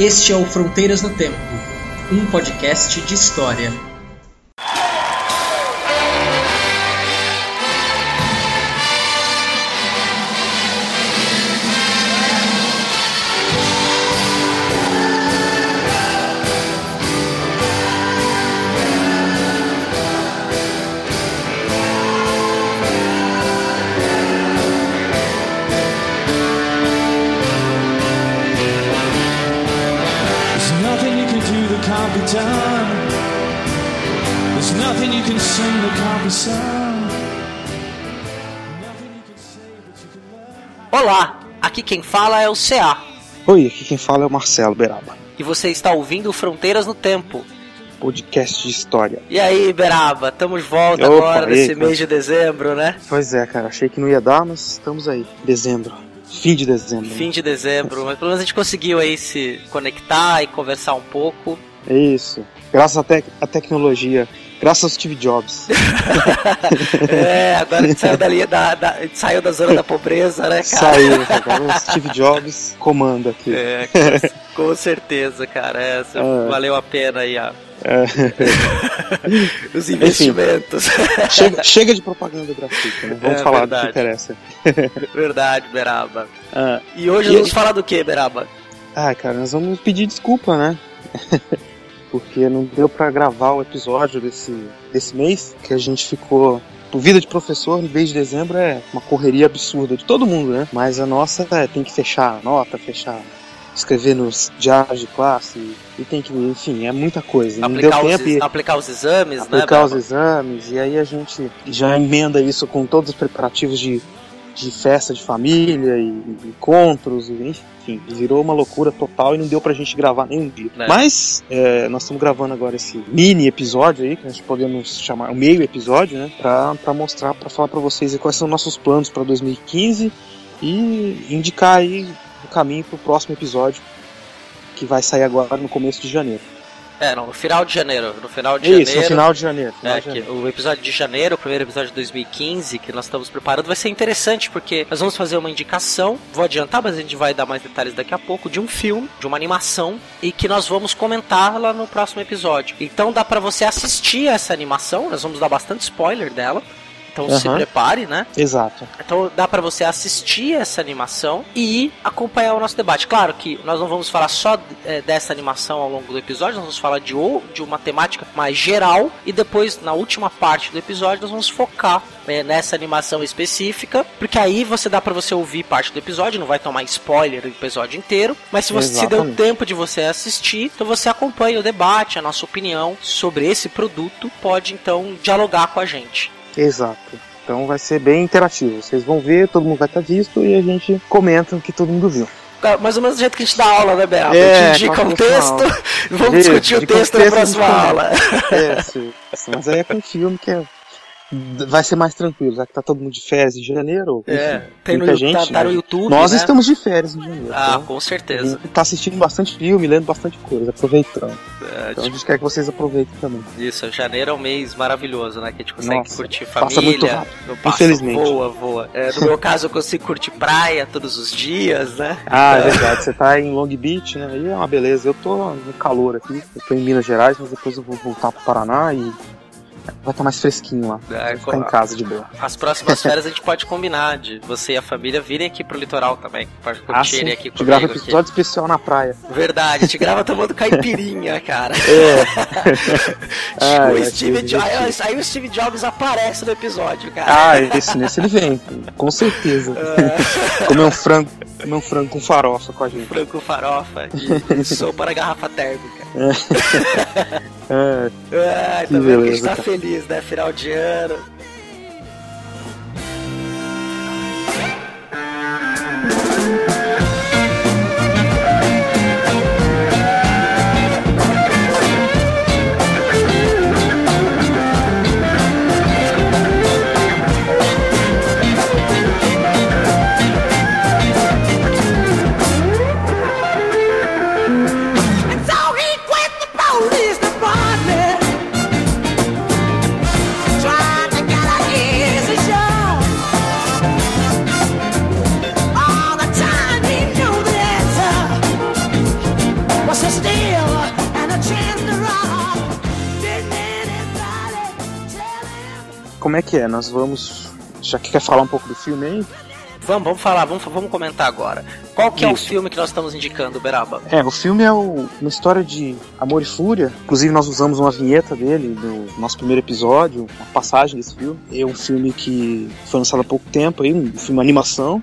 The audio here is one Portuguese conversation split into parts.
Este é o Fronteiras no Tempo, um podcast de história. Done. There's nothing you can sing that can't be sung. Olá, aqui quem fala é o CA Oi, aqui quem fala é o Marcelo Beraba, e você está ouvindo Fronteiras no Tempo. podcast de história. E aí, Beraba, estamos de volta Opa, agora aí, nesse cara? mês de dezembro, né? Pois é, cara, achei que não ia dar, mas estamos aí. Dezembro. Fim de dezembro. Fim de dezembro, mas pelo menos a gente conseguiu aí se conectar e conversar um pouco. É isso. Graças à à tecnologia. Graças ao Steve Jobs. é, agora a gente saiu, dali, da, da, a gente saiu da zona da pobreza, né, cara? Saiu, agora o Steve Jobs comanda aqui. É, com, com certeza, cara. É, É. Valeu a pena aí a- É. os investimentos. chega, chega de propaganda gratuita, né? Vamos É falar verdade. do que interessa. Verdade, Beraba. Ah, E hoje E- vamos falar do que, Beraba? ah, cara, nós vamos pedir desculpa, né? Porque não deu pra gravar o episódio desse, desse mês, que a gente ficou. Por vida de professor, no mês de dezembro é uma correria absurda de todo mundo, né? Mas a nossa é, tem que fechar a nota, fechar. escrever nos diários de classe, e tem que. Enfim, é muita coisa. Aplicar os, tempo e aplicar os exames, né? aplicar os exames, e aí a gente já emenda isso com todos os preparativos de, de festa de família e encontros, e, enfim, virou uma loucura total e não deu pra gente gravar nenhum dia. É. Mas é, nós estamos gravando agora esse mini episódio aí, que nós podemos chamar o meio episódio, né, pra, pra mostrar, pra falar pra vocês quais são nossos planos pra 2015 e indicar aí o caminho pro próximo episódio que vai sair agora no começo de janeiro. É, não, no final de janeiro. No final de Isso, janeiro. no final de janeiro. final É, de janeiro. o episódio de janeiro, o primeiro episódio de 2015 que nós estamos preparando, vai ser interessante porque nós vamos fazer uma indicação, vou adiantar, mas a gente vai dar mais detalhes daqui a pouco, de um filme, de uma animação, e que nós vamos comentar lá no próximo episódio. Então dá pra você assistir essa animação, nós vamos dar bastante spoiler dela. Então se Aham. prepare, né? Exato. Então dá pra você assistir essa animação e acompanhar o nosso debate. Claro que nós não vamos falar só eh, dessa animação ao longo do episódio, nós vamos falar de ou de uma temática mais geral e depois na última parte do episódio nós vamos focar eh, nessa animação específica, porque aí você dá pra você ouvir parte do episódio, não vai tomar spoiler do episódio inteiro, mas se você se deu tempo de você assistir, então você acompanha o debate, a nossa opinião sobre esse produto, pode então dialogar com a gente. Exato. Então vai ser bem interativo. Vocês vão ver, todo mundo vai estar visto e a gente comenta o que todo mundo viu. Mais ou menos do jeito que a gente dá aula, né, Beraba? É, a gente indica qual um que é a texto, vamos Isso, discutir o indica um texto na próxima aula. É, Mas aí é com filme que é- vai ser mais tranquilo, já que tá todo mundo de férias em janeiro. É, enfim, tem no, muita tá, gente. tá no né? YouTube, Nós né? estamos de férias em janeiro. Ah, então com certeza. tá assistindo bastante filme, lendo bastante coisa, aproveitando. É, Então a gente quer que vocês aproveitem também. Isso, janeiro é um mês maravilhoso, né? Que a gente consegue Nossa, curtir passa família. muito rápido, passa, infelizmente. Voa, voa. É, no meu caso, eu consigo curtir praia todos os dias, né? Ah, é verdade. Você tá em Long Beach, né? Aí é uma beleza. Eu tô no calor aqui. Eu tô em Minas Gerais, mas depois eu vou voltar pro Paraná e vai estar mais fresquinho lá. É, ficar em casa de boa. As próximas férias a gente pode combinar de você e a família virem aqui pro litoral também. Para curtirem aqui a gente comigo. grava aqui. episódio especial na praia. Verdade, a gente grava tomando caipirinha, cara. É. Ah, o é, Steve Jobs, aí o Steve Jobs aparece no episódio, cara. Ah, esse nesse ele vem, com certeza. comer um frango, comer um frango com farofa com a gente. Franco farofa e, e sopa na garrafa térmica. É, Ah, tá vendo que a gente beleza, tá cara. feliz, né? Final de ano. Como é que é? Nós vamos. Já que quer falar um pouco do filme aí? Vamos, vamos falar, vamos, vamos comentar agora. Qual que é o Isso. filme que nós estamos indicando, Beraba? É, o filme é o- uma história de amor e fúria. Inclusive, nós usamos uma vinheta dele no nosso primeiro episódio, uma passagem desse filme. É um filme que foi lançado há pouco tempo, aí, um filme animação.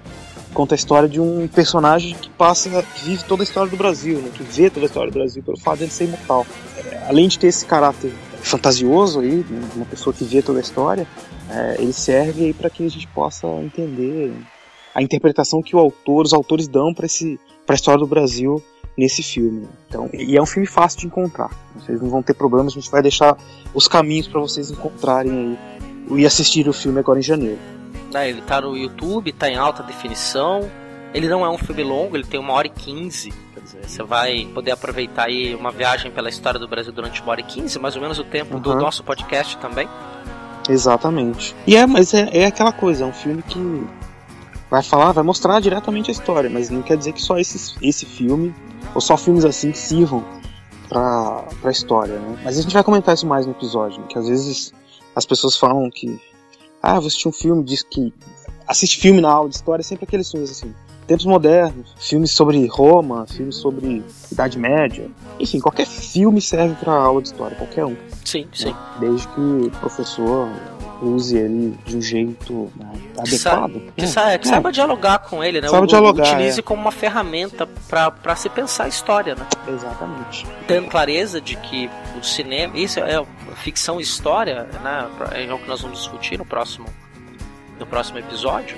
Conta a história de um personagem que passa, que vive toda a história do Brasil, né? que vê toda a história do Brasil pelo fato de ele ser imortal. É, além de ter esse caráter fantasioso aí, uma pessoa que vê toda a história, é, ele serve aí para que a gente possa entender a interpretação que o autor, os autores dão para esse para a história do Brasil nesse filme. Então, e é um filme fácil de encontrar. Vocês não vão ter problemas, a gente vai deixar os caminhos para vocês encontrarem aí e assistir o filme agora em janeiro. Né, ele tá no YouTube, tá em alta definição. Ele não é um filme longo, ele tem uma hora e quinze. Você vai poder aproveitar aí uma viagem pela história do Brasil durante uma hora e quinze, mais ou menos o tempo do Uhum. nosso podcast também. Exatamente. E é, mas é, é aquela coisa, é um filme que vai falar, vai mostrar diretamente a história, mas não quer dizer que só esse, esse filme, ou só filmes assim que sirvam pra, pra história, né? Mas a gente vai comentar isso mais no episódio, né? que às vezes as pessoas falam que, ah, vou assistir um filme, diz que assiste filme na aula de história, é sempre aqueles filmes assim, tempos modernos, filmes sobre Roma, filmes sobre Idade Média, enfim, qualquer filme serve pra aula de história, qualquer um Sim, sim. desde que o professor use ele de um jeito né, adequado. Que, É, sa- que é, saiba dialogar com ele, né? Saiba O- dialogar, Utilize é. como uma ferramenta pra se pensar a história, né? Exatamente. tendo clareza de que o cinema, isso é ficção e história, né? É o que nós vamos discutir no próximo, no próximo episódio.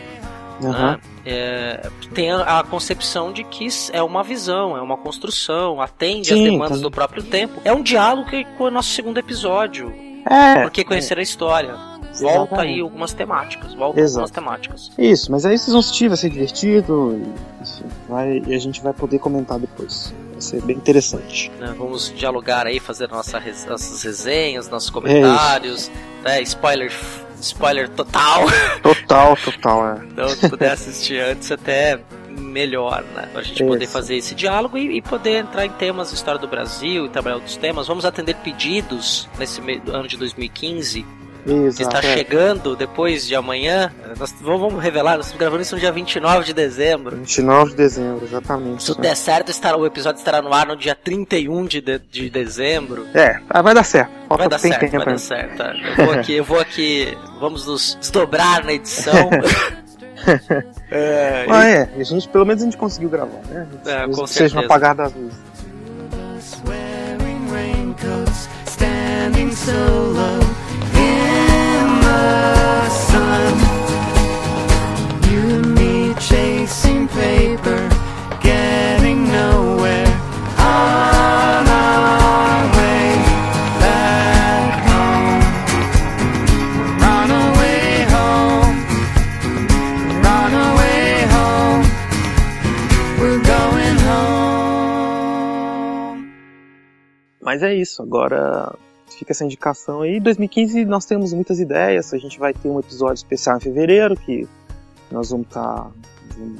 Aham. né? É, tem a, a concepção de que é uma visão, é uma construção, atende às Sim, demandas tá. do próprio tempo. É um diálogo que- com o nosso segundo episódio. É, Por que conhecer a história? Volta Exatamente. aí algumas temáticas, volta Exato. algumas temáticas. isso, mas aí vocês vão assistir, vai ser divertido, e, enfim, vai, e a gente vai poder comentar depois. Vai ser bem interessante. né? Vamos dialogar aí, fazer nossa, nossas resenhas, nossos comentários, né? Spoiler, spoiler total. Total, total, é. Então, se puder assistir antes, até melhor, né? Pra gente poder Isso. fazer esse diálogo e, e poder entrar em temas da história do Brasil e trabalhar outros temas. Vamos atender pedidos nesse ano de 2015, que Exato. está é. chegando depois de amanhã. Nós vamos revelar, nós estamos gravando isso no dia 29 de dezembro. 29 de dezembro, exatamente. Se tudo der certo, estará, o episódio estará no ar no dia 31 de, de, de dezembro. É, ah, vai dar certo. Falta Vai dar tem certo, tempo vai dar certo. tá? Eu vou aqui, eu vou aqui, vamos nos desdobrar na edição. é, Ah, é, a gente, pelo menos a gente conseguiu gravar, né? É, com Seja certeza. no apagar das luzes. Wearing raincoats, standing so low Mas é isso, agora fica essa indicação aí. 2015 nós temos muitas ideias, a gente vai ter um episódio especial em fevereiro que nós vamos estar.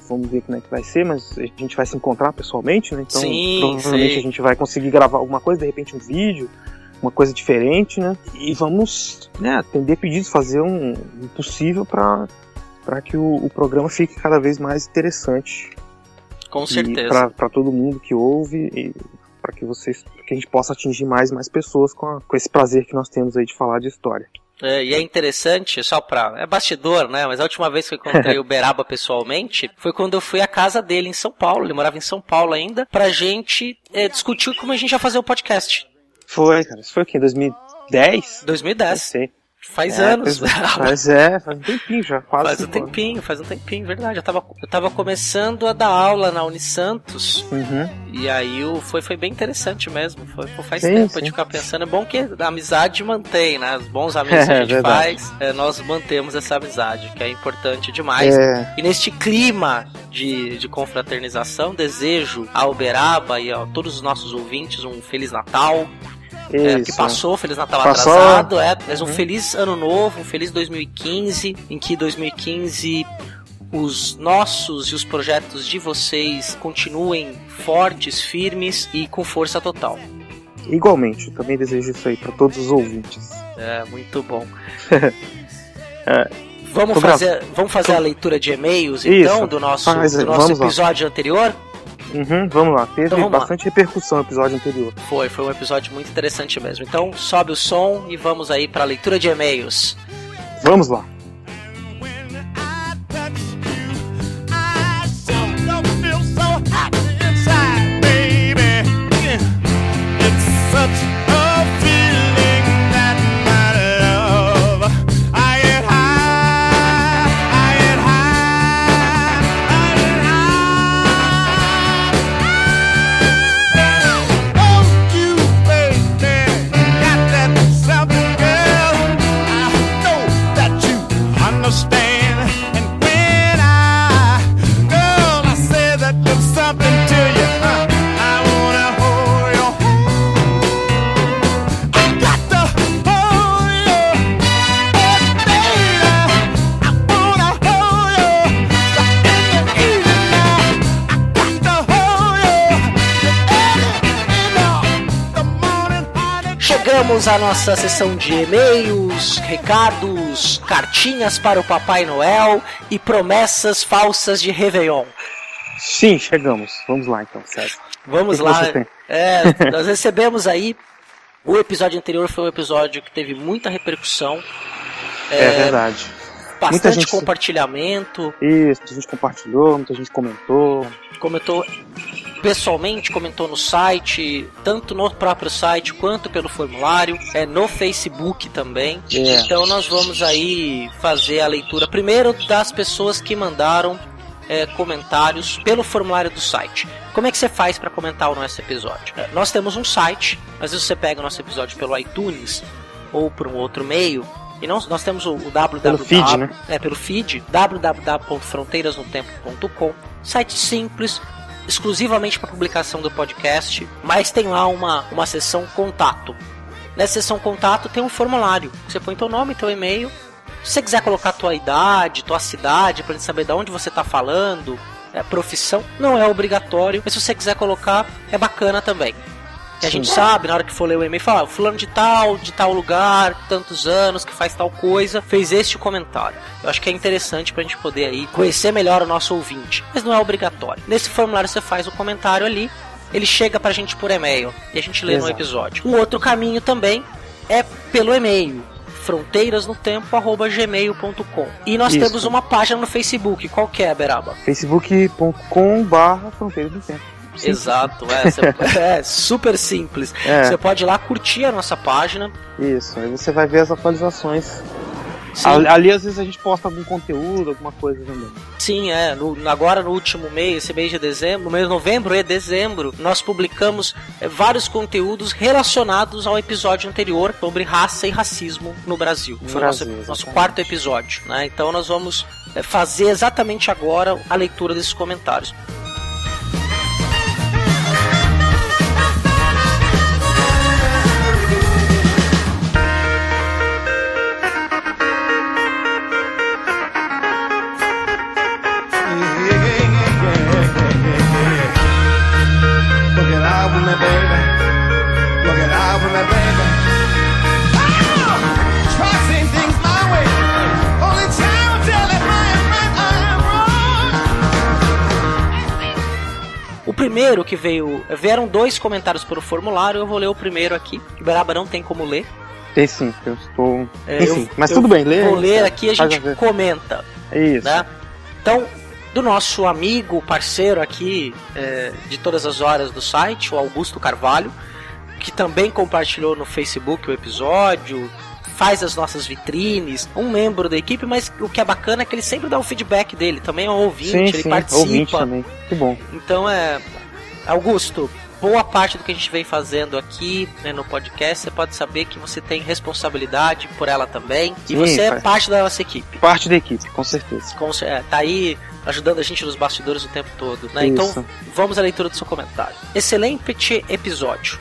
vamos ver como é que vai ser, mas a gente vai se encontrar pessoalmente, né? Então Sim, provavelmente sim. a gente vai conseguir gravar alguma coisa, de repente um vídeo, uma coisa diferente, né? E vamos né, atender pedidos, fazer um, o possível para para que o, o programa fique cada vez mais interessante com certeza. para para todo mundo que ouve e para que vocês pra que a gente possa atingir mais e mais pessoas com, a- com esse prazer que nós temos aí de falar de história. É, e é interessante, só pra. É bastidor, né? Mas a última vez que eu encontrei o Beraba pessoalmente foi quando eu fui à casa dele em São Paulo. Ele morava em São Paulo ainda, pra gente é, discutir como a gente ia fazer o podcast. Foi, cara, isso foi o quê? 2010? Não 2010. sei. Faz É, anos, faz-. Mas é, faz um tempinho já, quase. Faz um anos. tempinho, faz um tempinho, verdade. Eu tava, eu tava começando a dar aula na Unisantos. Uhum. E aí o, foi, foi bem interessante mesmo. Foi, foi- faz Sim, tempo sim. de ficar pensando. É bom que a amizade mantém, né? Os bons amigos que É, a gente verdade. faz, é, nós mantemos essa amizade, que é importante demais. É, E neste clima de, de confraternização, desejo ao Uberaba e a todos os nossos ouvintes um Feliz Natal. É, isso. que passou, Feliz Natal Passou. atrasado, é, mas um Uhum. feliz ano novo, um feliz 2015, em que 2015 os nossos e os projetos de vocês continuem fortes, firmes e com força total. Igualmente, também desejo isso aí para todos os ouvintes. É, muito bom. É, Vamos fazer, vamos fazer a leitura de e-mails, Isso. então, do nosso, do nosso vamos lá. episódio anterior? Uhum, vamos lá. Teve Então vamos lá. bastante repercussão no episódio anterior. Foi, foi um episódio muito interessante mesmo. Então, sobe o som e vamos aí para a leitura de e-mails. Vamos lá. À nossa sessão de e-mails, recados, cartinhas para o Papai Noel e promessas falsas de Réveillon. Sim, chegamos. Vamos lá então, César. Vamos lá. É, nós recebemos aí. O episódio anterior foi um episódio que teve muita repercussão, É, verdade. bastante gente- compartilhamento. Isso, muita gente compartilhou, muita gente comentou. Comentou pessoalmente, comentou no site, tanto no próprio site quanto pelo formulário, é no Facebook também. É. Então nós vamos aí fazer a leitura primeiro das pessoas que mandaram é, comentários pelo formulário do site. Como é que você faz para comentar o nosso episódio? É, Nós temos um site, às vezes você pega o nosso episódio pelo iTunes ou por um outro meio. E não, nós temos o, o www. Pelo feed, né? É, pelo feed, www.fronteirasnotempo.com. Site simples, exclusivamente para publicação do podcast, mas tem lá uma, uma seção contato. Nessa seção contato tem um formulário. Você põe teu nome, teu e-mail. Se você quiser colocar tua idade, tua cidade, pra gente saber de onde você tá falando, é, profissão, não é obrigatório. Mas se você quiser colocar, é bacana também. Que a Sim. gente sabe, na hora que for ler o e-mail, fala, "Ah, fulano de tal, de tal lugar, tantos anos, que faz tal coisa, fez este comentário. Eu acho que é interessante pra gente poder aí conhecer melhor o nosso ouvinte. Mas não é obrigatório. Nesse formulário você faz o comentário ali, ele chega pra gente por e-mail e a gente lê no Exato. episódio. Um outro caminho também é pelo e-mail fronteirasnotempo@gmail.com. E nós Isso. temos uma página no Facebook, qual que é, Beraba? facebook.com barra Fronteira do Tempo. Sim. Exato, é, cê- é super simples. É. Você pode ir lá curtir a nossa página. Isso, aí você vai ver as atualizações. Sim, Ali, às vezes a gente posta algum conteúdo, alguma coisa também. sim é. No- agora no último mês, esse mês de dezembro, no mês de novembro e dezembro, nós publicamos é, vários conteúdos relacionados ao episódio anterior sobre raça e racismo no Brasil. Foi o Brasil, nosso, nosso quarto episódio. Né? Então nós vamos é, fazer exatamente agora a leitura desses comentários. Primeiro que veio. Vieram dois comentários pelo formulário, eu vou ler o primeiro aqui. O Beraba não tem como ler. Tem sim, eu estou. É, Enfim, eu- mas eu tudo bem, lê. Vou ler cara. aqui a gente ver. comenta. Isso. né? Então, do nosso amigo, parceiro aqui é, de todas as horas do site, o Augusto Carvalho, que também compartilhou no Facebook o episódio, faz as nossas vitrines, um membro da equipe, mas o que é bacana é que ele sempre dá o feedback dele, também é um ouvinte, sim, ele sim, participa. ouvinte também. Que bom. Então é. Augusto, boa parte do que a gente vem fazendo aqui né, no podcast, você pode saber que você tem responsabilidade por ela também. e Sim, você é parte da nossa equipe. Parte da equipe, com certeza. Com é, tá aí ajudando a gente nos bastidores o tempo todo, né? Então, vamos à leitura do seu comentário. Excelente episódio.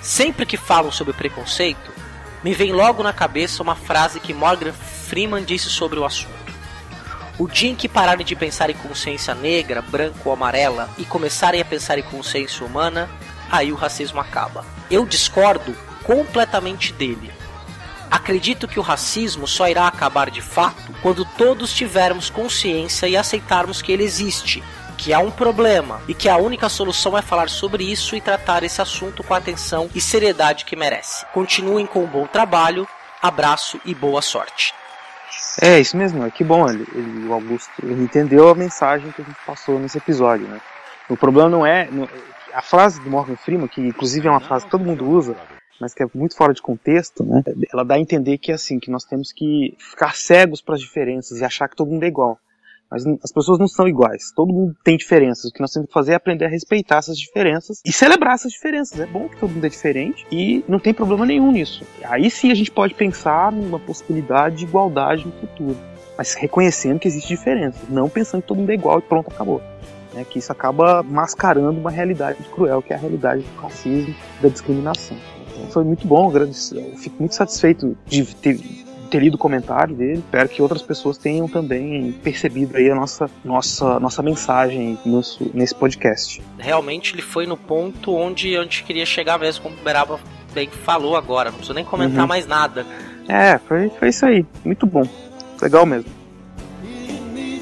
Sempre que falam sobre preconceito, me vem logo na cabeça uma frase que Morgan Freeman disse sobre o assunto. O dia em que pararem de pensar em consciência negra, branca ou amarela e começarem a pensar em consciência humana, aí o racismo acaba. Eu discordo completamente dele. Acredito que o racismo só irá acabar de fato quando todos tivermos consciência e aceitarmos que ele existe, que há um problema e que a única solução é falar sobre isso e tratar esse assunto com a atenção e seriedade que merece. Continuem com um bom trabalho, abraço e boa sorte. É, isso mesmo, é que bom, ele, ele- o Augusto ele entendeu a mensagem que a gente passou nesse episódio, né? O problema não é. não- a frase do Morgan Freeman, que inclusive é uma frase que todo mundo usa, mas que é muito fora de contexto, né? Ela dá a entender que assim, que nós temos que ficar cegos para as diferenças e achar que todo mundo é igual. Mas as pessoas não são iguais, todo mundo tem diferenças. O que nós temos que fazer é aprender a respeitar essas diferenças e celebrar essas diferenças. É bom que todo mundo é diferente e não tem problema nenhum nisso. Aí sim a gente pode pensar numa possibilidade de igualdade no futuro, mas reconhecendo que existe diferença, não pensando que todo mundo é igual e pronto, acabou. É que isso acaba mascarando uma realidade cruel, que é a realidade do racismo, da discriminação. Então, foi muito bom, agradeço- eu fico muito satisfeito de ter, ter lido o comentário dele. Espero que outras pessoas tenham também percebido aí a nossa, nossa, nossa mensagem nosso, nesse podcast. Realmente ele foi no ponto onde a gente queria chegar mesmo, como o Beraba bem falou agora. Não preciso nem comentar Uhum. mais nada. É, foi, foi isso aí. Muito bom. Legal mesmo. me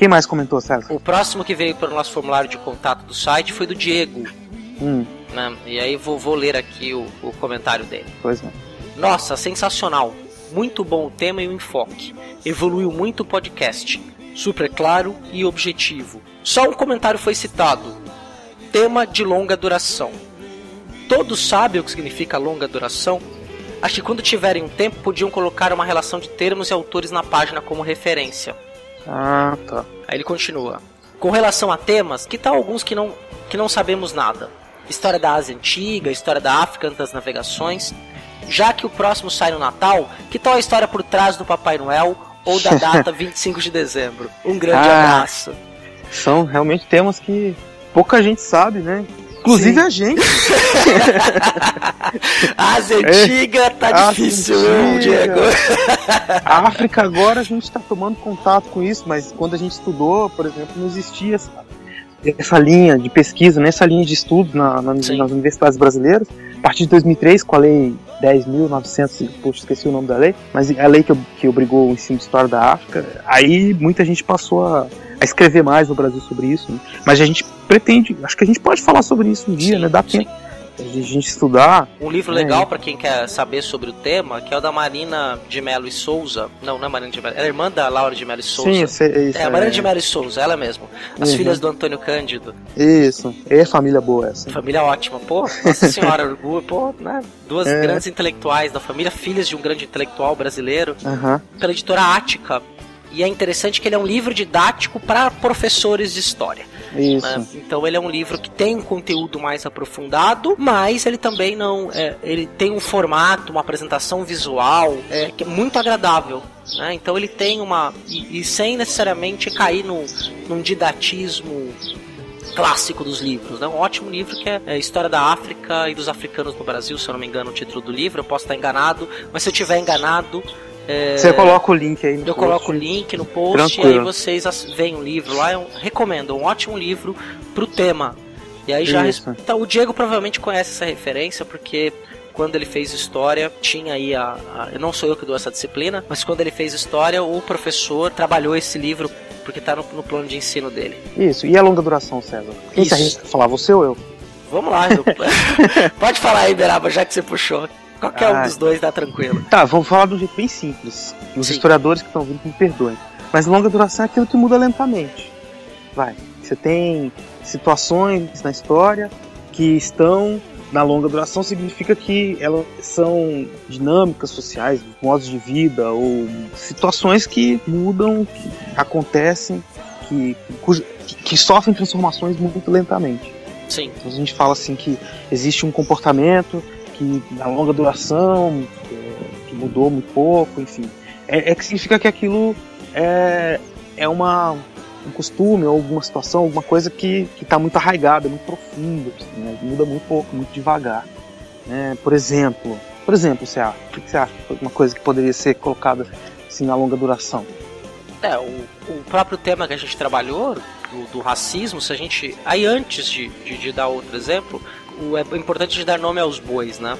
quem mais comentou, César? O próximo que veio pelo nosso formulário de contato do site foi do Diego. Hum, Né? E aí vou, vou ler aqui o, o comentário dele. pois não. Nossa, sensacional. Muito bom o tema e o enfoque. Evoluiu muito o podcast. Super claro e objetivo. Só um comentário foi citado. Tema de longa duração. Todos sabem o que significa longa duração? Acho que quando tiverem um tempo podiam colocar uma relação de termos e autores na página como referência. Ah, tá. Aí ele continua. Com relação a temas, que tal alguns que não, que não sabemos nada? História da Ásia Antiga, história da África antes das navegações. Já que o próximo sai no Natal, que tal a história por trás do Papai Noel ou da data 25 de dezembro? Um grande Ah. abraço. São realmente temas que pouca gente sabe, né? Inclusive Sim. a gente. A Ásia Antiga tá Ásia difícil. Diego? A África agora a gente está tomando contato com isso, mas quando a gente estudou, por exemplo, não existia essa, essa linha de pesquisa, nessa linha de estudo na- na- nas universidades brasileiras. A partir de 2003, com a lei 10.900, poxa, esqueci o nome da lei, mas a lei que, que obrigou o ensino de história da África, aí muita gente passou a, a escrever mais no Brasil sobre isso. né? Mas a gente pretende, acho que a gente pode falar sobre isso um dia, Sim, né? Dá sim. tempo de a gente estudar. Um livro É. legal pra quem quer saber sobre o tema, que é o da Marina de Mello e Souza. Não, não é Marina de Mello, é a irmã da Laura de Mello e Souza. Sim, esse- esse É, a Marina de Mello e Souza, ela mesmo. As Uhum. filhas do Antônio Cândido. Isso, é família boa essa. Família ótima, pô. Nossa senhora, orgulho, pô, né? Duas É. grandes intelectuais da família, filhas de um grande intelectual brasileiro, Aham. pela editora Ática. E é interessante que ele é um livro didático para professores de história. Isso. né? Então ele é um livro que tem um conteúdo mais aprofundado, mas ele também não. é, ele tem um formato, uma apresentação visual é, que é muito agradável. né? Então ele tem uma. E, e sem necessariamente cair no, num didatismo clássico dos livros, né? Um ótimo livro que é, é História da África e dos Africanos no Brasil, se eu não me engano, o título do livro. Eu posso estar enganado, mas se eu tiver enganado, é, Você coloca o link aí no eu post. coloco o link no post e Tranquilo. aí vocês veem o livro lá. Eu recomendo, é um ótimo livro pro tema. E aí já. Isso. Então, o Diego provavelmente conhece essa referência porque. Quando ele fez história, tinha aí a, a- Não sou eu que dou essa disciplina, mas quando ele fez história, o professor trabalhou esse livro porque tá no, no plano de ensino dele. Isso, e a longa duração, César? Quem se Isso. arrisca a falar, você ou eu? Vamos lá, eu- pode falar aí, Beraba, já que você puxou. Qualquer um Ah. dos dois tá tranquilo. Tá, vamos falar de um jeito bem simples. Os Sim. historiadores que estão vindo me perdoem. Mas longa duração é aquilo que muda lentamente. Vai. Você tem situações na história que estão na longa duração significa que elas são dinâmicas sociais, modos de vida ou situações que mudam, que acontecem, que, que, que sofrem transformações muito lentamente. Sim. Então a gente fala assim que existe um comportamento que na longa duração, é, que mudou muito pouco, enfim. É, é que significa que aquilo é, é uma, um costume ou alguma situação, alguma coisa que está muito arraigada, muito profunda, assim, né? muda muito pouco, muito devagar. né? Por exemplo, por exemplo, você acha, o que você acha uma coisa que poderia ser colocada assim na longa duração? É, o, o próprio tema que a gente trabalhou, do, do racismo, se a gente. Aí antes de, de, de dar outro exemplo, o, é importante dar nome aos bois, né?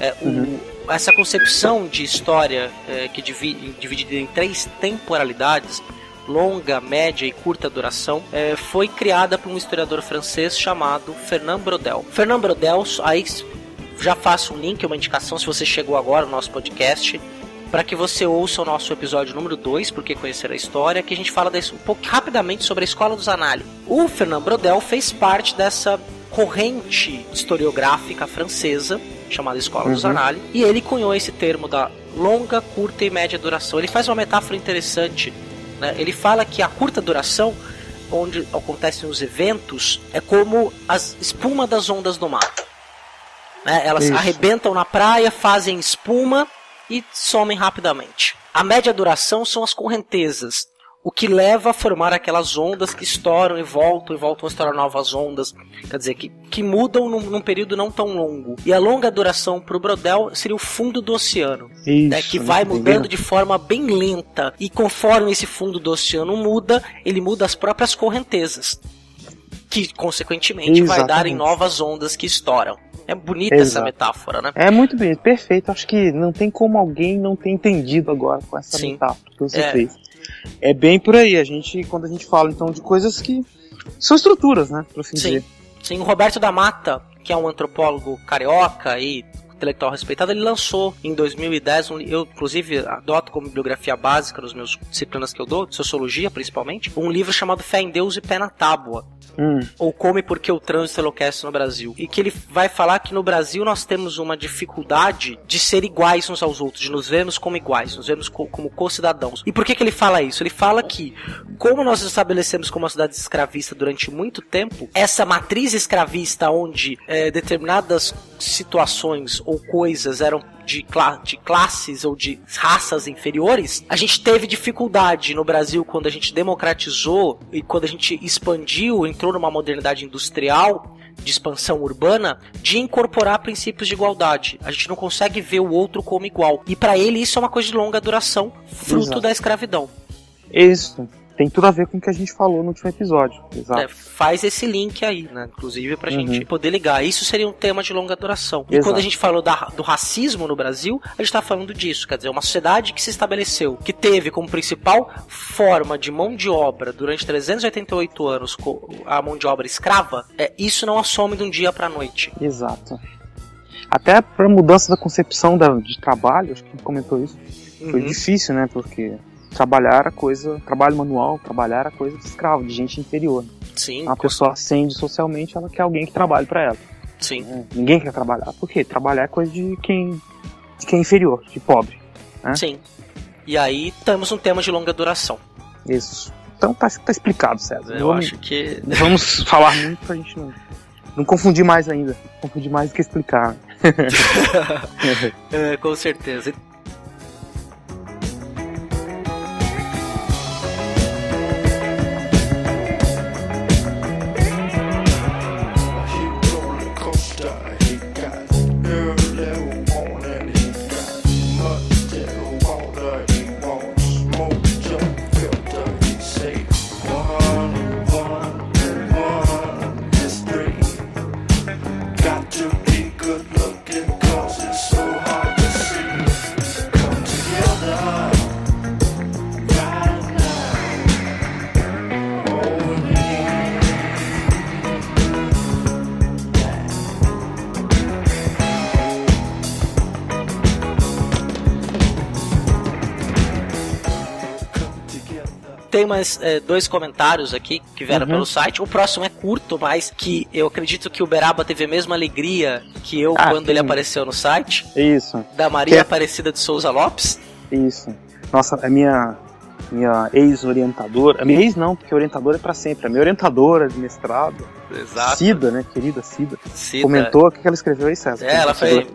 É, o- Uhum. essa concepção de história é, que divide, dividida em três temporalidades, longa, média e curta duração, é, foi criada por um historiador francês chamado Fernand Brodel. Fernand Brodel, aí já faço um link, uma indicação se você chegou agora no nosso podcast, para que você ouça o nosso episódio número 2, porque conhecer a história, que a gente fala desse, um pouco rapidamente sobre a escola dos Zanalli. O Fernand Brodel fez parte dessa corrente historiográfica francesa chamada Escola dos Uhum. Zanalli, e ele cunhou esse termo da longa, curta e média duração. Ele faz uma metáfora interessante. né? Ele fala que a curta duração, onde acontecem os eventos, é como as espuma das ondas do mar. Né? Elas Isso. arrebentam na praia, fazem espuma e somem rapidamente. A média duração são as correntezas, o que leva a formar aquelas ondas que estouram e voltam e voltam a estourar novas ondas, quer dizer, que, que mudam num, num período não tão longo. E a longa duração para o Brodel seria o fundo do oceano, né, que Isso, vai mudando de forma bem lenta. E conforme esse fundo do oceano muda, ele muda as próprias correntezas, que consequentemente vai dar em Exatamente. novas ondas que estouram. É bonita essa Exato. metáfora, né? É muito bem, perfeito. Acho que não tem como alguém não ter entendido agora com essa Sim. metáfora que você É. fez. É bem por aí. A gente, quando a gente fala então de coisas que são estruturas, né? Por assim Sim. dizer. Sim, o Roberto da Mata, que é um antropólogo carioca e intelectual respeitado, ele lançou em 2010, um, eu inclusive adoto como bibliografia básica nos meus disciplinas que eu dou, de sociologia principalmente, um livro chamado Fé em Deus e Pé na Tábua, Hum, ou Come Porque o Trânsito Enlouquece no Brasil. E que ele vai falar que no Brasil nós temos uma dificuldade de ser iguais uns aos outros, de nos vermos como iguais, nos vermos co- como co-cidadãos. E por que, que ele fala isso? Ele fala que, como nós estabelecemos como uma sociedade escravista durante muito tempo, essa matriz escravista onde eh, determinadas situações ou coisas eram de, cla- de classes ou de raças inferiores, a gente teve dificuldade no Brasil quando a gente democratizou e quando a gente expandiu, entrou numa modernidade industrial de expansão urbana, de incorporar princípios de igualdade. A gente não consegue ver o outro como igual. E para ele isso é uma coisa de longa duração, fruto Exato. da escravidão. isso. Tem tudo a ver com o que a gente falou no último episódio. Exato. É, faz esse link aí, né? Inclusive pra Uhum. gente poder ligar. Isso seria um tema de longa duração. E Exato. quando a gente falou da- do racismo no Brasil, a gente tá falando disso. Quer dizer, uma sociedade que se estabeleceu, que teve como principal forma de mão de obra durante 388 anos a mão de obra escrava, é, isso não assome de um dia pra noite. Exato. Até para mudança da concepção da- de trabalho, acho que comentou isso. Foi Uhum. difícil, né? Porque trabalhar era coisa, trabalho manual, trabalhar era coisa de escravo, de gente inferior. Sim, Uma pessoa ascende socialmente, ela quer alguém que trabalhe para ela. sim. né? Ninguém quer trabalhar. Por quê? Trabalhar é coisa de quem, de quem é inferior, de pobre. né? Sim. E aí temos um tema de longa duração. Isso. Então tá, tá explicado, César. Eu vamos, acho que. vamos falar muito pra gente não, não confundir mais ainda. Confundir mais do que explicar. É, com certeza. Tem mais é, dois comentários aqui que vieram Uhum. pelo site. O próximo é curto, mas que eu acredito que o Beraba teve a mesma alegria que eu Ah, quando ele sim. apareceu no site. Isso, Da Maria Que é- Aparecida de Souza Lopes. isso. Nossa, a minha, minha ex-orientadora. A minha ex não, porque orientadora é pra sempre. A minha orientadora de mestrado, Cida, né? Querida Cida, Cida. comentou o que ela escreveu aí, César. É, ela foi,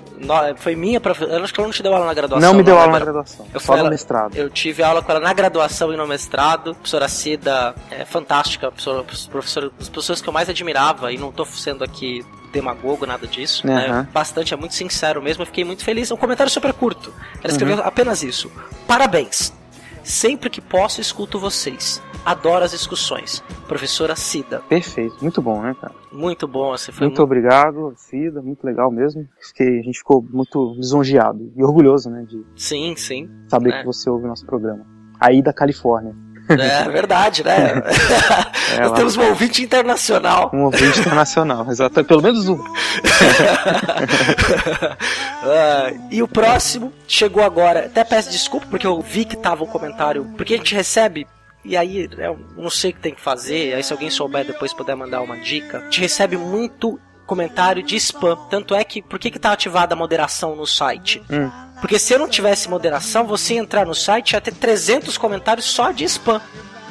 foi minha professora. Eu acho que ela não te deu aula na graduação. Não me deu né, aula na graduação, Eu só fui no ela- mestrado. Eu tive aula com ela na graduação e no mestrado. Professora Cida é fantástica, professora, professora, das pessoas que eu mais admirava, e não tô sendo aqui demagogo, nada disso. né? Aham. Bastante, é muito sincero mesmo. Eu fiquei muito feliz. Um comentário super curto. Ela Uhum. escreveu apenas isso. Parabéns. Sempre que posso, escuto vocês. Adoro as discussões. Professora Cida. Perfeito, muito bom, né, cara? Muito bom. Você foi Muito obrigado, Cida, muito legal mesmo. Fiquei, a gente ficou muito lisonjeado e orgulhoso, né, de Sim, sim. saber É. que você ouve o nosso programa. Aí da Califórnia. É verdade, né? É, Nós lá, temos um ouvinte internacional. um ouvinte internacional, exato. Pelo menos um. Ah, e o próximo chegou agora. Até peço desculpa porque eu vi que tava o comentário. Porque a gente recebe. E aí, eu não sei o que tem que fazer. Aí, se alguém souber depois puder mandar uma dica. A gente recebe muito comentário de spam. Tanto é que. Por que, que tá ativada a moderação no site? Hum. Porque se eu não tivesse moderação, você entrar no site ia ter 300 comentários só de spam.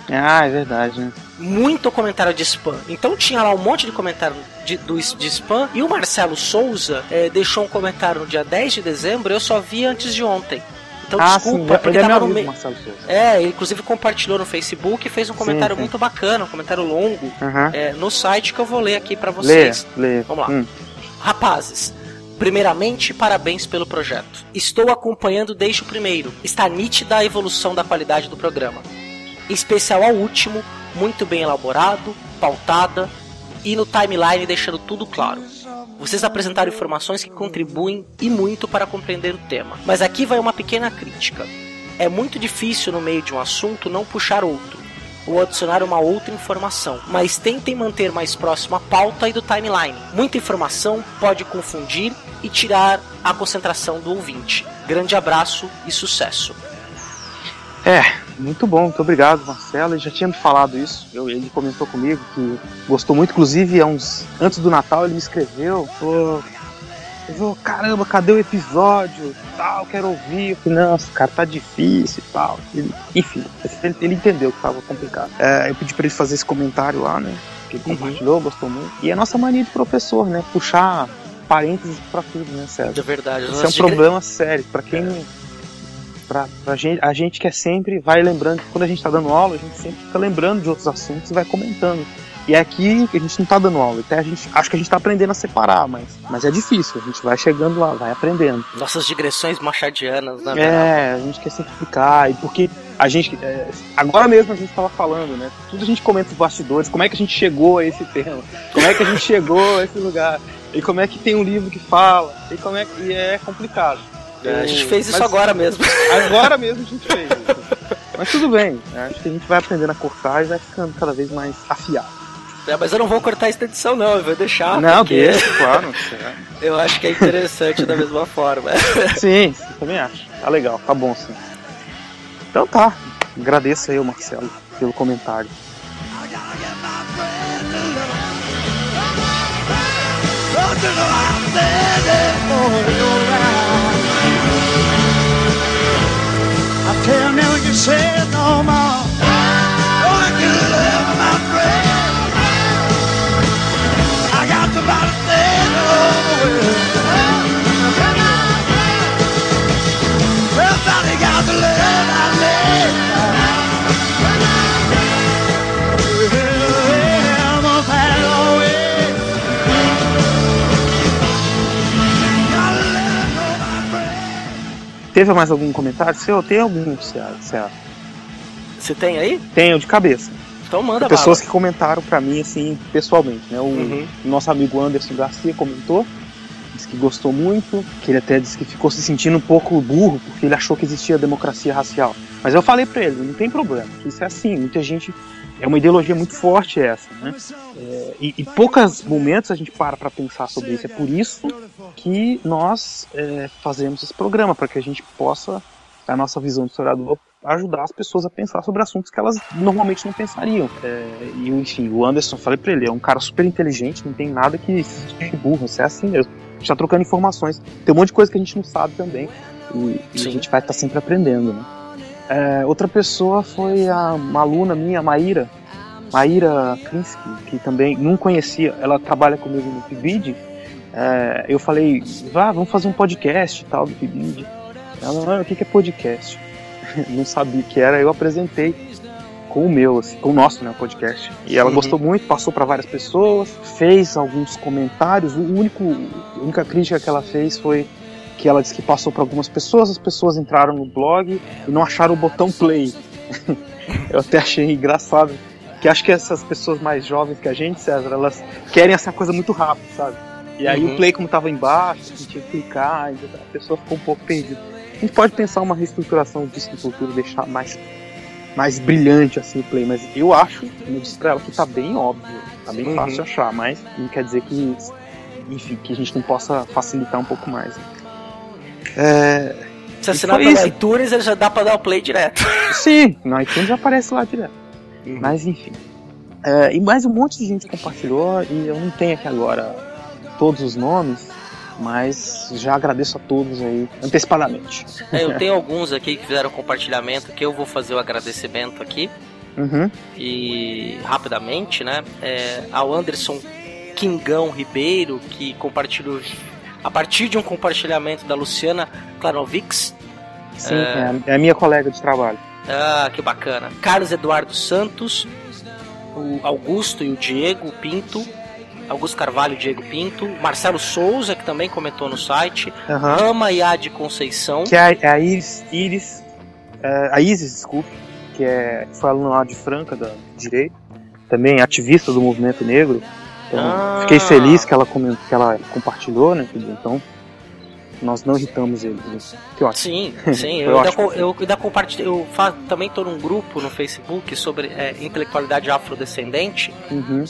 Ah, é verdade, né? muito comentário de spam. Então tinha lá um monte de comentário de, do, de spam. E o Marcelo Souza eh, deixou um comentário no dia 10 de dezembro. Eu só vi antes de ontem. Então ah, desculpa, sim, porque ele é tava no amigo, meio. É, ele inclusive compartilhou no Facebook e fez um comentário sim. muito bacana, um comentário longo Aham. eh, no site que eu vou ler aqui Lê, vocês. lê. Vamos lá. Hum. Rapazes, primeiramente, parabéns pelo projeto. Estou acompanhando desde o primeiro. Está nítida a evolução da qualidade do programa. Em especial ao último, muito bem elaborado, pautada e no timeline deixando tudo claro. Vocês apresentaram informações que contribuem e muito para compreender o tema. Mas aqui vai uma pequena crítica. É muito difícil no meio de um assunto não puxar outro ou adicionar uma outra informação, mas tentem manter mais próximo a pauta e do timeline. Muita informação pode confundir e tirar a concentração do ouvinte. Grande abraço e sucesso. É, muito bom, muito obrigado, Marcelo. Ele já tinha me falado isso. Eu- ele comentou comigo que gostou muito, inclusive, há uns, antes do Natal ele me escreveu. Ele falou, caramba, cadê o episódio? Tal, quero ouvir. Eu falei, nossa, cara, tá difícil e tal. Ele- enfim, ele, ele entendeu que tava complicado. É, eu pedi pra ele fazer esse comentário lá, né? Que ele compartilhou, gostou muito. E é a nossa mania de professor, né? Puxar parênteses pra tudo, né, César? É verdade. Isso é um problema sério. Pra quem. Pra, pra gente, a gente quer sempre vai lembrando, quando a gente tá dando aula, a gente sempre fica lembrando de outros assuntos e vai comentando. E é aqui que a gente não tá dando aula, até a gente, acho que a gente tá aprendendo a separar, mas, mas é difícil, a gente vai chegando lá, vai aprendendo. Nossas digressões machadianas, né? É, a gente quer sempre explicar, e porque a gente, é, agora mesmo a gente tava falando, né, tudo a gente comenta os bastidores, como é que a gente chegou a esse tema, como é que a gente chegou a esse lugar, e como é que tem um livro que fala, e como é que, e é complicado. A gente fez isso Mas- agora mesmo. Agora mesmo a gente fez isso. Mas tudo bem, né? acho que a gente vai aprendendo a cortar e vai ficando cada vez mais afiado. É, mas eu não vou cortar essa edição, não. Eu vou deixar. Não, porque deixa, claro. Eu acho que é interessante da mesma forma. Sim, sim, também acho. Tá legal, tá bom sim. Então tá, agradeço aí o Marcelo pelo comentário. I tell me what you said no more. Oh, I can love my friend. Teve mais algum comentário seu? Tem algum, Ceará? Você tem aí? Tenho de cabeça. Então manda Pessoas bala. que comentaram pra mim assim, pessoalmente, né? O Uhum. nosso amigo Anderson Garcia comentou, disse que gostou muito, que ele até disse que ficou se sentindo um pouco burro porque ele achou que existia democracia racial. Mas eu falei pra ele, não tem problema, isso é assim, muita gente é uma ideologia muito forte essa, né? É, e, e poucos momentos a gente para pra pensar sobre isso. É por isso que nós é, fazemos esse programa, para que a gente possa, a nossa visão de historiador, ajudar as pessoas a pensar sobre assuntos que elas normalmente não pensariam. É, e enfim, o Anderson, falei pra ele, é um cara super inteligente, não tem nada que seja burro, você é assim mesmo. A gente tá trocando informações. Tem um monte de coisa que a gente não sabe também. E, e a gente vai estar sempre aprendendo, né? É, outra pessoa foi a, uma aluna minha, Maíra. Maíra Krinsky, que também não conhecia, ela trabalha comigo no PIBID. É, eu falei, vá, vamos fazer um podcast e tal do PIBID. Ela, ah, o que que é podcast? não sabia o que era, eu apresentei com o meu, assim, com o nosso, né, podcast. E ela Uhum. gostou muito, passou para várias pessoas, fez alguns comentários. O único, a única crítica que ela fez foi que ela disse que passou para algumas pessoas, as pessoas entraram no blog e não acharam o botão play. eu até achei engraçado, que acho que essas pessoas mais jovens que a gente, César, elas querem essa coisa muito rápido, sabe? E aí Uhum. o play como tava embaixo, a gente tinha que clicar, a pessoa ficou um pouco perdida. A gente pode pensar uma reestruturação disso no futuro, deixar mais mais brilhante assim o play, mas eu acho, eu disse pra ela, que tá bem óbvio, tá bem Uhum. fácil de achar, mas não quer dizer que, enfim, que a gente não possa facilitar um pouco mais. né? É, Se assinar pelo iTunes, ele já dá pra dar o play direto. sim, no iTunes já aparece lá direto. Uhum. Mas enfim. É, e mais um monte de gente compartilhou, e eu não tenho aqui agora todos os nomes, mas já agradeço a todos aí antecipadamente. É, eu tenho alguns aqui que fizeram compartilhamento que eu vou fazer o agradecimento aqui. Uhum. E rapidamente, né? É, ao Anderson Quingão Ribeiro, que compartilhou a partir de um compartilhamento da Luciana Klarovics. Sim, é, a- é a minha colega de trabalho. Ah, que bacana. Carlos Eduardo Santos, o Augusto e o Diego Pinto. Augusto Carvalho e Diego Pinto. Marcelo Souza, que também comentou no site. Aham. Rama Yad Conceição. Que é a, é Iris, Iris é, a Isis, desculpe, que é, foi aluna lá de Franca, da Direito, também ativista do movimento negro. Então, Ah. fiquei feliz que ela, comen- que ela compartilhou, né? Então, nós não irritamos ele. né? Que ótimo. Sim, sim. Eu, ainda, ótimo. co- eu ainda compartilho. Eu também tô num grupo no Facebook sobre é, intelectualidade afrodescendente. Uhum.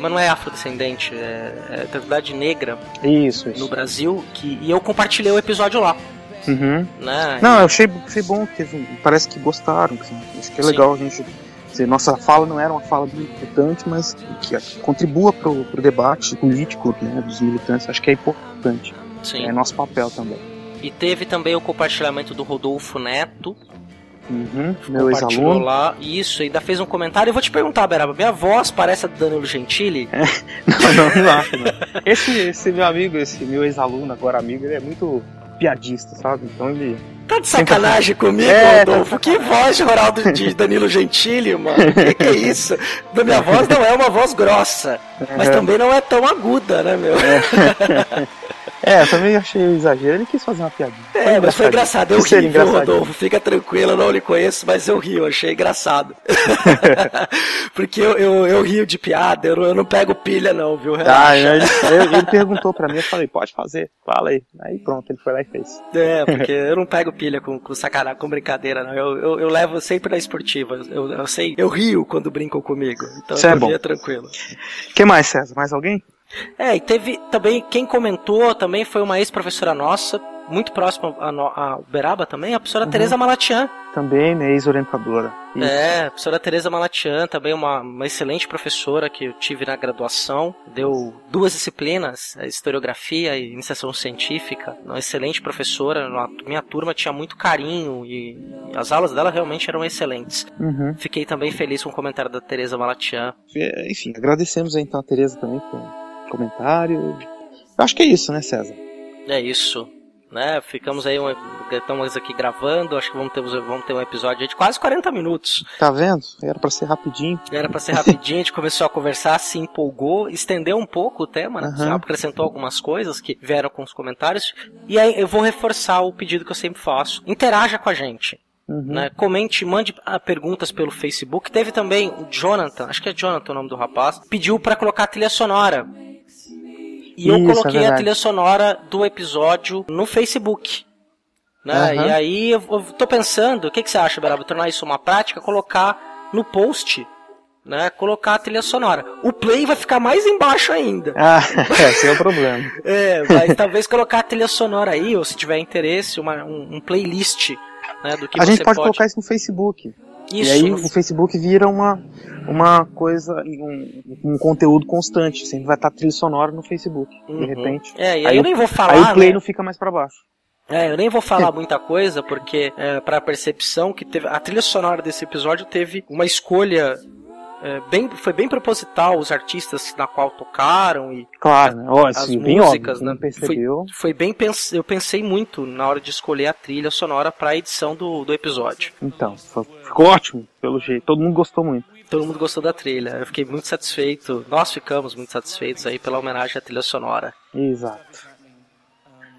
Mas não é afrodescendente, é, é intelectualidade negra Isso, isso. no Brasil. Que, e eu compartilhei o episódio lá. Uhum. Né? Não, eu achei, achei bom, teve parece que gostaram. assim. Acho que é Sim. legal a gente. Dizer, nossa fala não era uma fala muito importante, mas que contribua pro, pro debate político né, dos militantes. Acho que é importante. Sim. É nosso papel também. E teve também o compartilhamento do Rodolfo Neto. Uhum. Meu ex-aluno. lá. Isso, ainda fez um comentário. Eu vou te perguntar, Beraba, minha voz parece a do Danilo Gentili? Não, não, não acho, não. Esse, esse meu amigo, esse meu ex-aluno, agora amigo, ele é muito piadista, sabe? Então ele. Tá de sacanagem comigo, É, Rodolfo? Que voz de Ronaldo de Danilo Gentili, mano? Que que é isso? Da minha voz não é uma voz grossa, mas também não é tão aguda, né, meu? É, eu também achei um exagero. Ele quis fazer uma piadinha. É, mas foi engraçado, eu ser ri, viu. Rodolfo? Fica tranquilo, eu não lhe conheço, mas eu ri, eu achei engraçado. Porque eu, eu, eu rio de piada, eu não, eu não pego pilha não, viu? Ah, Relaxa. ele, ele- ele perguntou pra mim, eu falei, pode fazer, fala aí. Aí pronto, ele foi lá e fez. É, porque eu não pego pilha com, com sacanagem, com brincadeira, não. Eu, eu, eu levo sempre na esportiva. Eu, eu sei, eu rio quando brincam comigo. Então Isso é bom. ria tranquilo. O que mais, César? Mais alguém? É, e teve também, quem comentou também foi uma ex-professora nossa, muito próxima a, no- a Beraba também, a professora Tereza Malatian. Também, minha ex-orientadora. É, a professora Tereza Malatian, também uma, uma excelente professora que eu tive na graduação. Deu duas disciplinas, a historiografia e iniciação científica. Uma excelente professora, na minha turma tinha muito carinho e as aulas dela realmente eram excelentes. Uhum. Fiquei também feliz com o comentário da Tereza Malatian. É, Enfim, agradecemos então a Tereza também pelo comentário. Eu acho que é isso, né, César? É isso. Né, ficamos aí, um, estamos aqui gravando, acho que vamos ter, vamos ter um episódio de quase 40 minutos. Tá vendo? Era pra ser rapidinho. Era pra ser rapidinho, a gente começou a conversar, se empolgou, estendeu um pouco o tema, né? Já acrescentou algumas coisas que vieram com os comentários. E aí eu vou reforçar o pedido que eu sempre faço. Interaja com a gente. Uhum. Né? Comente, mande ah, perguntas pelo Facebook. Teve também o Jonathan, acho que é Jonathan o nome do rapaz, pediu pra colocar a trilha sonora. E eu Isso, é coloquei a verdade. trilha sonora do episódio no Facebook. Né? Aham. E aí eu, eu tô pensando, o que, que você acha, Beraba? Tornar isso uma prática, colocar no post, né? Colocar a trilha sonora. O play vai ficar mais embaixo ainda. Ah, esse é o problema. É, mas talvez colocar a trilha sonora aí, ou se tiver interesse, uma, um, um playlist né, do que a você gente pode, colocar isso no Facebook. Isso, e aí o Facebook vira uma, uma coisa, um, um conteúdo constante. Sempre vai estar trilha sonora no Facebook, Uhum. de repente. É, e aí, Aí eu o- nem vou falar, aí o play né? não fica mais pra baixo. É, eu nem vou falar muita coisa, porque é, para percepção que teve. A trilha sonora desse episódio teve uma escolha. É, bem, foi bem proposital os artistas na qual tocaram e Claro, né? Ó, as assim, bem músicas, óbvio, né? percebeu. foi bem pens... eu pensei muito na hora de escolher a trilha sonora para a edição do, do episódio. Então, foi- ficou ótimo, pelo jeito. Todo mundo gostou muito. Todo mundo gostou da trilha. Eu fiquei muito satisfeito. Nós ficamos muito satisfeitos aí pela homenagem à trilha sonora. Exato.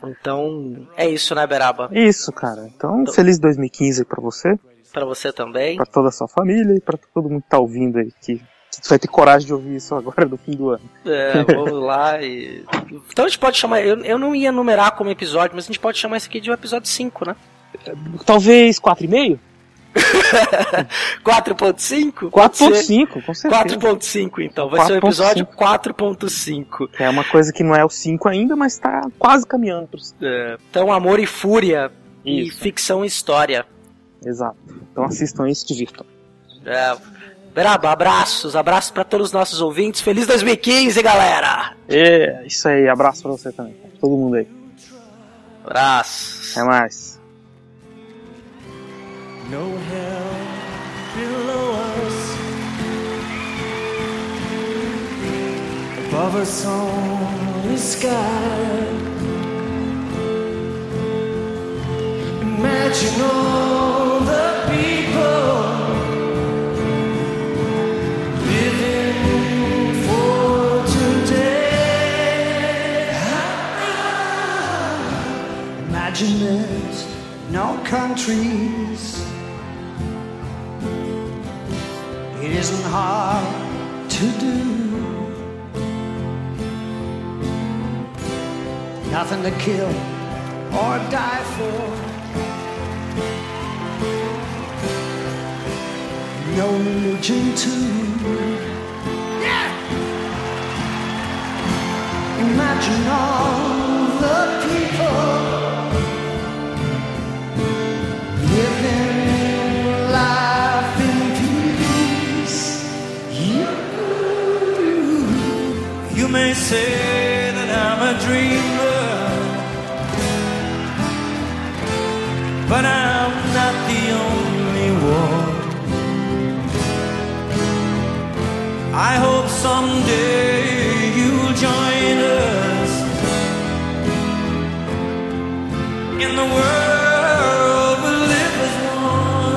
Então, é isso, né, Beraba? Isso, cara. Então, feliz 2015 aí pra você, Pra você também. pra toda a sua família e pra todo mundo que tá ouvindo aí, que, que vai ter coragem de ouvir isso agora no fim do ano. É, vamos lá e. Então a gente pode chamar. Eu, eu não ia numerar como episódio, mas a gente pode chamar esse aqui de um episódio 5, né? Talvez 4,5? 4.5? Pode ser. 4.5, com certeza. 4.5 então. Vai ser o episódio 4.5. É uma coisa que não é o 5 ainda, mas tá quase caminhando pro É, então, Amor e Fúria e Isso. Ficção e História. Exato. Então assistam se divirtam. É, Beraba, abraços, abraços pra todos os nossos ouvintes. Feliz 2015, galera! É, isso aí. Abraço pra você também. Todo mundo aí. Abraços. Até mais. No hell below us. Above us only sky. Imagine all the people living for today. Imagine there's no countries. It isn't hard to do. Nothing to kill or die for. Yeah. Imagine all the people living life in peace. You, you may say that I'm a dreamer, I hope someday you'll join us in the world we live as one.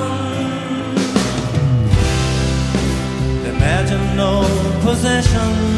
Imagine no possessions